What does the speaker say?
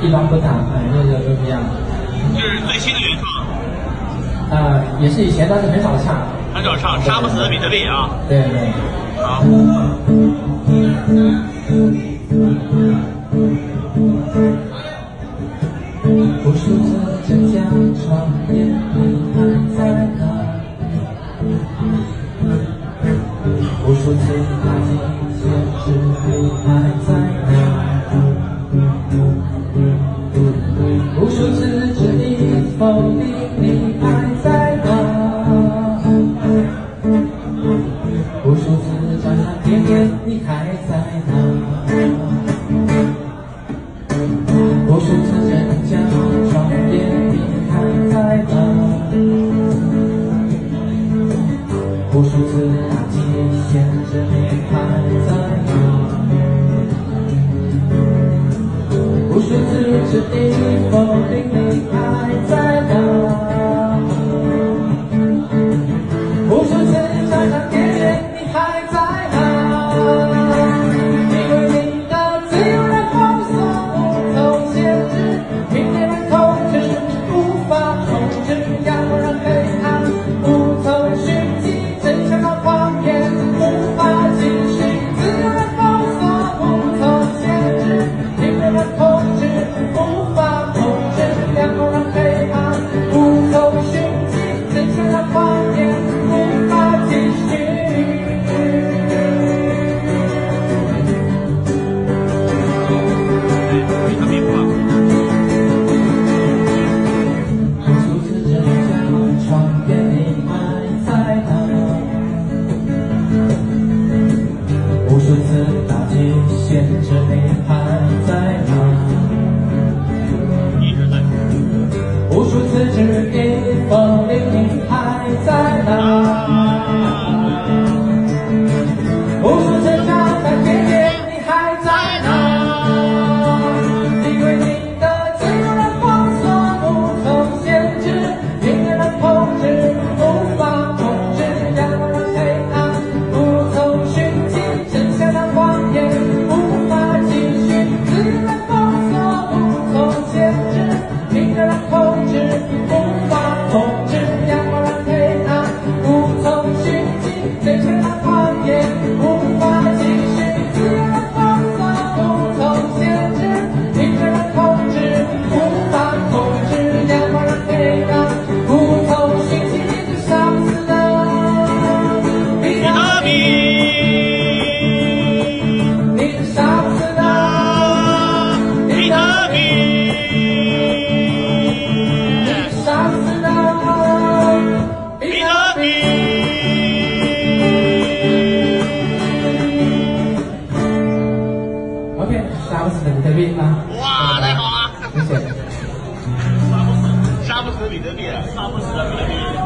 一般不打，反正就就这样。这是最新的原创，啊，也是以前，但是很少唱。很少唱，杀不死比特币啊！对对对，好。无数次质疑否定，你还在吗？无数次张牙天脸，你还在吗？无数次真假装点，你还在吗？无数次拿极限证明。sẽ đi vào tình 哇，太好啊，杀不死，杀不死你的脸，杀不死你的脸。